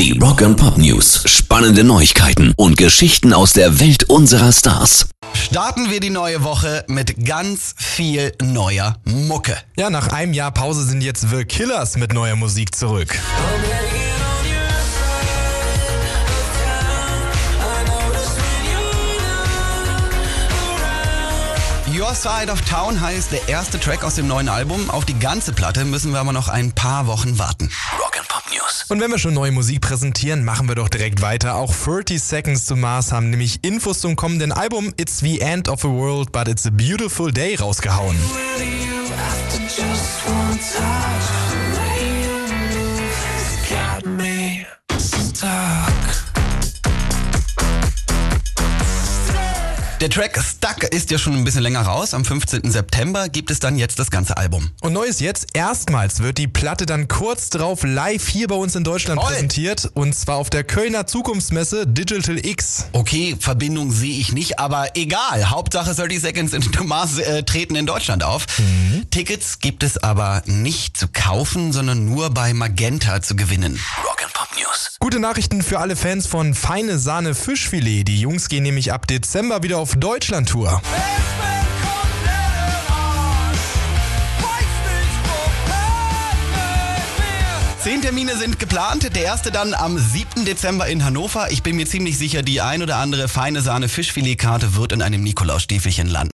Die Rock and Pop News. Spannende Neuigkeiten und Geschichten aus der Welt unserer Stars. Starten wir die neue Woche mit ganz viel neuer Mucke. Ja, nach einem Jahr Pause sind jetzt The Killers mit neuer Musik zurück. Your Side of Town heißt der erste Track aus dem neuen Album. Auf die ganze Platte müssen wir aber noch ein paar Wochen warten. Rock and Pop News. Und wenn wir schon neue Musik präsentieren, machen wir doch direkt weiter. Auch 30 Seconds to Mars haben nämlich Infos zum kommenden Album It's the End of the World, but it's a Beautiful Day rausgehauen. Der Track Stuck ist ja schon ein bisschen länger raus. Am 15. September gibt es dann jetzt das ganze Album. Und neu ist jetzt, erstmals wird die Platte dann kurz drauf live hier bei uns in Deutschland Toll. präsentiert. Und zwar auf der Kölner Zukunftsmesse Digital X. Okay, Verbindung sehe ich nicht, aber egal. Hauptsache 30 Seconds to Mars äh, treten in Deutschland auf. Tickets gibt es aber nicht zu kaufen, sondern nur bei Magenta zu gewinnen. Rock and Pop News. Gute Nachrichten für alle Fans von Feine Sahne Fischfilet. Die Jungs gehen nämlich ab Dezember wieder auf Deutschland-Tour. Zehn Termine sind geplant. Der erste dann am 7. Dezember in Hannover. Ich bin mir ziemlich sicher, die ein oder andere feine Sahne Fischfiletkarte wird in einem Nikolausstiefelchen landen.